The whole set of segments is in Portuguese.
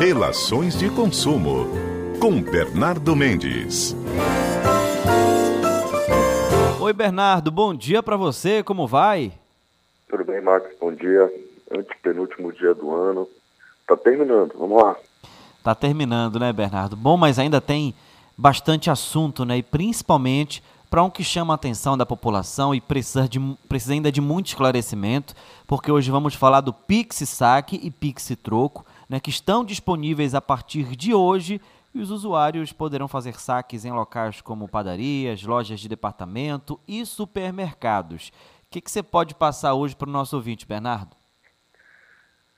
Relações de consumo com Bernardo Mendes. Oi, Bernardo, bom dia para você, como vai? Tudo bem, Max, bom dia. Antepenúltimo dia do ano. Tá terminando, vamos lá. Tá terminando, né, Bernardo? Bom, mas ainda tem bastante assunto, né? E principalmente para um que chama a atenção da população e precisa, de, precisa ainda de muito esclarecimento, porque hoje vamos falar do Pix Saque e Pix Troco, né, que estão disponíveis a partir de hoje e os usuários poderão fazer saques em locais como padarias, lojas de departamento e supermercados. O que, você pode passar hoje para o nosso ouvinte, Bernardo?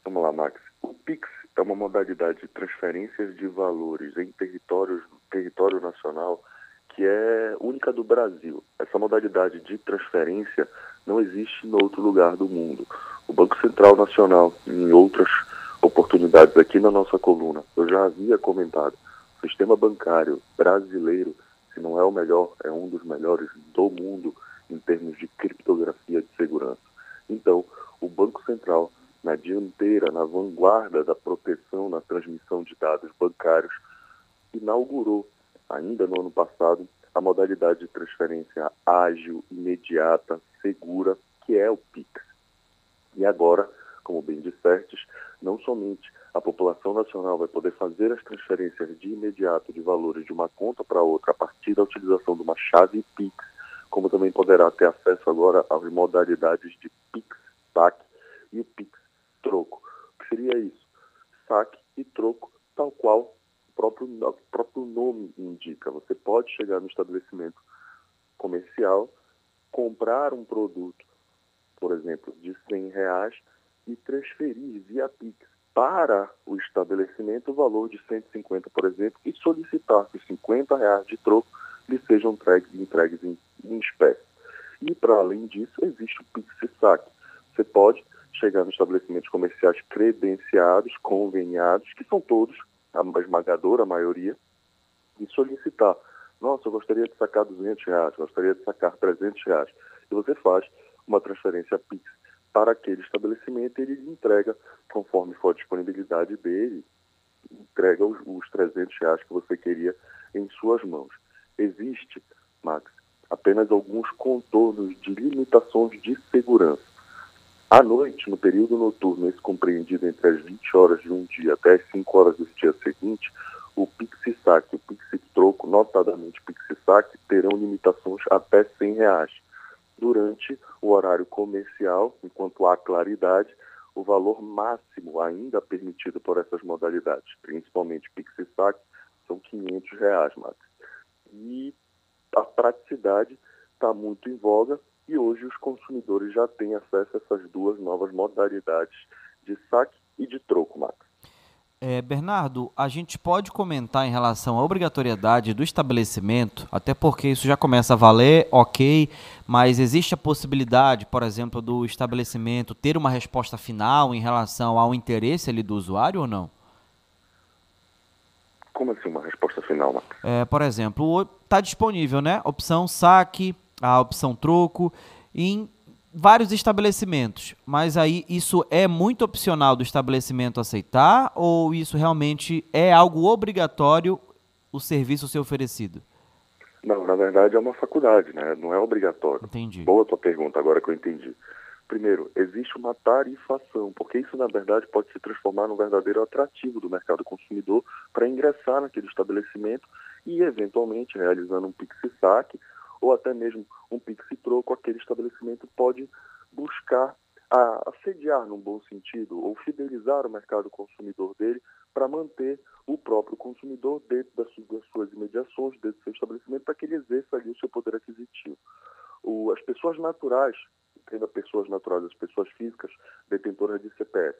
Vamos lá, Max. O Pix é uma modalidade de transferências de valores em territórios, território nacional que é única do Brasil. Essa modalidade de transferência não existe em outro lugar do mundo. O Banco Central Nacional, em outras oportunidades aqui na nossa coluna, eu já havia comentado, o sistema bancário brasileiro, se não é o melhor, é um dos melhores do mundo em termos de criptografia de segurança. Então, o Banco Central, na dianteira, na vanguarda da proteção na transmissão de dados bancários, inaugurou ainda no ano passado, a modalidade de transferência ágil, imediata, segura, que é o PIX. E agora, como bem dissestes, não somente a população nacional vai poder fazer as transferências de imediato de valores de uma conta para outra a partir da utilização de uma chave PIX, como também poderá ter acesso agora às modalidades de PIX, SAC e o PIX troco. O que seria isso? SAC e troco, tal qual próprio, o próprio nome indica. Você pode chegar no estabelecimento comercial, comprar um produto, por exemplo, de 100 reais e transferir via Pix para o estabelecimento o valor de 150, por exemplo, e solicitar que os 50 reais de troco lhe sejam entregues, entregues em, em espécie. E, para além disso, existe o Pix Saque. Você pode chegar nos estabelecimentos comerciais credenciados, conveniados, que são todos a esmagadora maioria, e solicitar. Nossa, eu gostaria de sacar 200 reais, gostaria de sacar 300 reais. E você faz uma transferência PIX para aquele estabelecimento ele entrega, conforme for a disponibilidade dele, entrega os, os 300 reais que você queria em suas mãos. Existe, Max, apenas alguns contornos de limitações de segurança. À noite, no período noturno, esse compreendido entre as 20 horas de um dia até as 5 horas do dia seguinte, o Pix-Sac e o Pix-Troco, notadamente o Pix-Sac, terão limitações até 100 reais. Durante o horário comercial, enquanto há claridade, o valor máximo ainda permitido por essas modalidades, principalmente Pix-Sac, são 500 reais, Max. E a praticidade está muito em voga e hoje os consumidores já têm acesso a essas duas novas modalidades de saque e de troco. É, Bernardo, a gente pode comentar em relação à obrigatoriedade do estabelecimento, até porque isso já começa a valer, ok, mas existe a possibilidade, por exemplo, do estabelecimento ter uma resposta final em relação ao interesse ali do usuário ou não? Como assim uma resposta final? É, por exemplo, está disponível, né? Opção saque, a opção troco em vários estabelecimentos, mas aí isso é muito opcional do estabelecimento aceitar ou isso realmente é algo obrigatório o serviço ser oferecido? Não, na verdade é uma faculdade, né? Não é obrigatório. Entendi. Boa tua pergunta, agora que eu entendi. Primeiro, existe uma tarifação, porque isso na verdade pode se transformar num verdadeiro atrativo do mercado consumidor para ingressar naquele estabelecimento e eventualmente realizando um pix-saque ou até mesmo um Pix troco, aquele estabelecimento pode buscar a, assediar, num bom sentido, ou fidelizar o mercado consumidor dele para manter o próprio consumidor dentro das, das suas imediações, dentro do seu estabelecimento, para que ele exerça ali o seu poder aquisitivo. O, as pessoas naturais, tendo pessoas naturais, as pessoas físicas detentoras de CPF,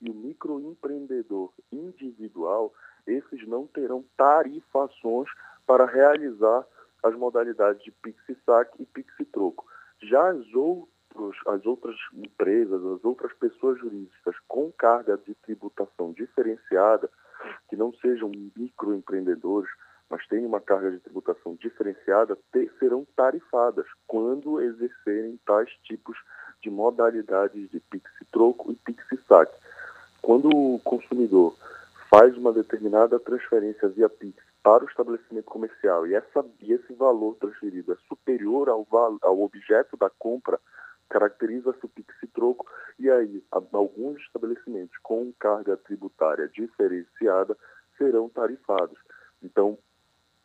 e o microempreendedor individual, esses não terão tarifações para realizar as modalidades de Pix-Sac e Pix-Troco. Já as, outros, as outras empresas, as outras pessoas jurídicas com carga de tributação diferenciada, que não sejam microempreendedores, mas tenham uma carga de tributação diferenciada, ter, serão tarifadas quando exercerem tais tipos de modalidades de Pix-Troco e Pix-Sac. Quando o consumidor faz uma determinada transferência via Pix para o estabelecimento comercial e, essa, e esse valor transferido é superior ao, ao objeto da compra, caracteriza-se o Pix troco, e aí alguns estabelecimentos com carga tributária diferenciada serão tarifados. Então,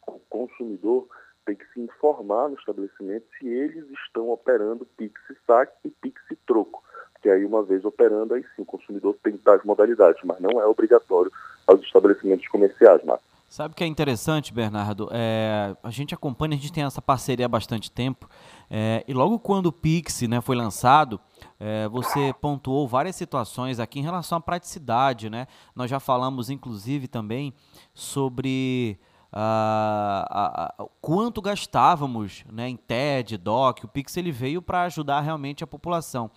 o consumidor tem que se informar no estabelecimento se eles estão operando Pix saque e Pix troco que aí uma vez operando, aí sim o consumidor tem tais modalidades, mas não é obrigatório aos estabelecimentos comerciais, Marcos. Sabe o que é interessante, Bernardo? É, a gente acompanha, a gente tem essa parceria há bastante tempo, é, e logo quando o Pix né, foi lançado, é, você pontuou várias situações aqui em relação à praticidade, né? Nós já falamos, inclusive, também sobre uh, uh, quanto gastávamos né, em TED, DOC, o Pix ele veio para ajudar realmente a população.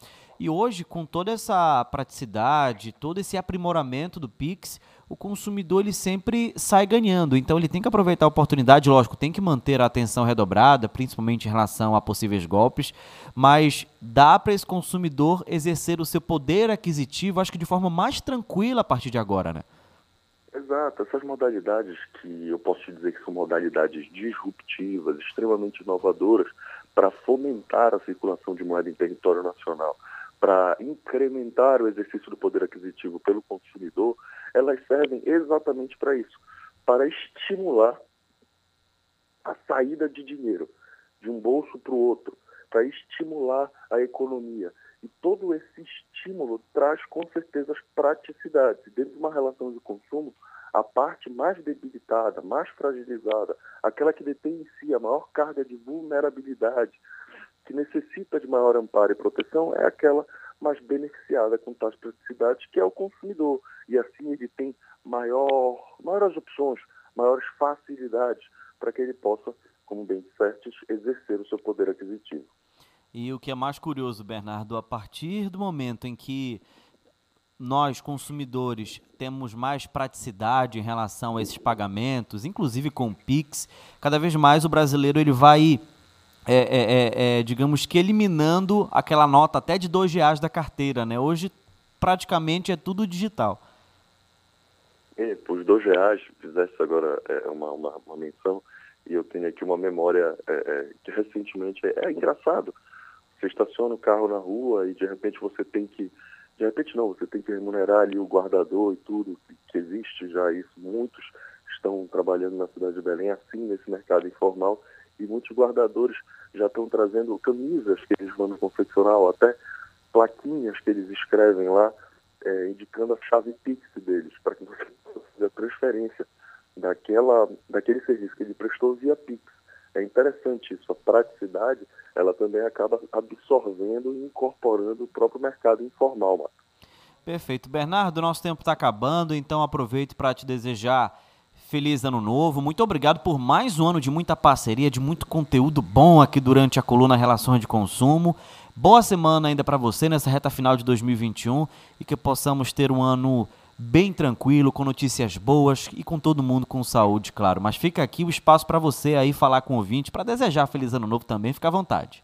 E hoje, com toda essa praticidade, todo esse aprimoramento do Pix, o consumidor ele sempre sai ganhando. Então ele tem que aproveitar a oportunidade, lógico, tem que manter a atenção redobrada, principalmente em relação a possíveis golpes, mas dá para esse consumidor exercer o seu poder aquisitivo, acho que de forma mais tranquila a partir de agora, né? Exato, essas modalidades que eu posso te dizer que são modalidades disruptivas, extremamente inovadoras, para fomentar a circulação de moeda em território nacional para incrementar o exercício do poder aquisitivo pelo consumidor, elas servem exatamente para isso, para estimular a saída de dinheiro de um bolso para o outro, para estimular a economia. E todo esse estímulo traz com certeza as praticidades. Dentro de uma relação de consumo, a parte mais debilitada, mais fragilizada, aquela que detém em si a maior carga de vulnerabilidade, que necessita de maior amparo e proteção é aquela mais beneficiada com tais praticidades, que é o consumidor. E assim ele tem maior, maiores opções, maiores facilidades para que ele possa, como bem disseste, exercer o seu poder aquisitivo. E o que é mais curioso, Bernardo, a partir do momento em que nós, consumidores, temos mais praticidade em relação a esses pagamentos, inclusive com o Pix, cada vez mais o brasileiro ele vai é, é, é, é, digamos que eliminando aquela nota até de dois reais da carteira, né? Hoje praticamente é tudo digital. É, os dois reais, fizesse agora é, uma, uma, uma, menção, e eu tenho aqui uma memória que recentemente é, engraçado. Você estaciona o carro na rua e de repente você tem que, de repente não, você tem que remunerar ali o guardador e tudo, que existe já isso. Muitos estão trabalhando na cidade de Belém assim, nesse mercado informal, e muitos guardadores já estão trazendo camisas que eles mandam confeccionar, ou até plaquinhas que eles escrevem lá, é, indicando a chave Pix deles, para que você possa fazer a transferência daquela, daquele serviço que ele prestou via Pix. É interessante isso, a praticidade, ela também acaba absorvendo e incorporando o próprio mercado informal. Marcos. Perfeito. Bernardo, nosso tempo está acabando, então aproveito para te desejar Feliz ano novo. Muito obrigado por mais um ano de muita parceria, de muito conteúdo bom aqui durante a coluna Relações de Consumo. Boa semana ainda para você nessa reta final de 2021 e que possamos ter um ano bem tranquilo, com notícias boas e com todo mundo com saúde, claro. Mas fica aqui o espaço para você aí falar com o ouvinte, para desejar feliz ano novo também, fica à vontade.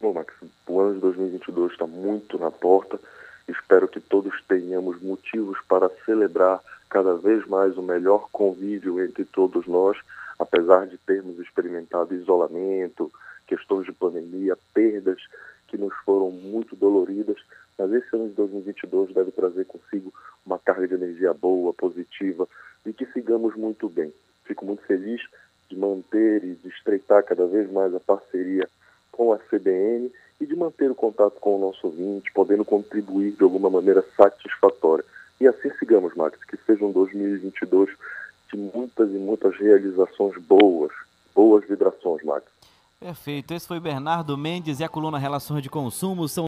Bom, Max, o ano de 2022 está muito na porta. Espero que todos tenhamos motivos para celebrar cada vez mais o melhor convívio entre todos nós, apesar de termos experimentado isolamento, questões de pandemia, perdas que nos foram muito doloridas, mas esse ano de 2022 deve trazer consigo uma carga de energia boa, positiva e que sigamos muito bem. Fico muito feliz de manter e de estreitar cada vez mais a parceria com a CBN e de manter o contato com o nosso ouvinte, podendo contribuir de alguma maneira satisfatória. E assim sigamos, Max, que seja um 2022 de muitas e muitas realizações boas, boas vibrações, Max. Perfeito. Esse foi Bernardo Mendes e a coluna Relações de Consumo. São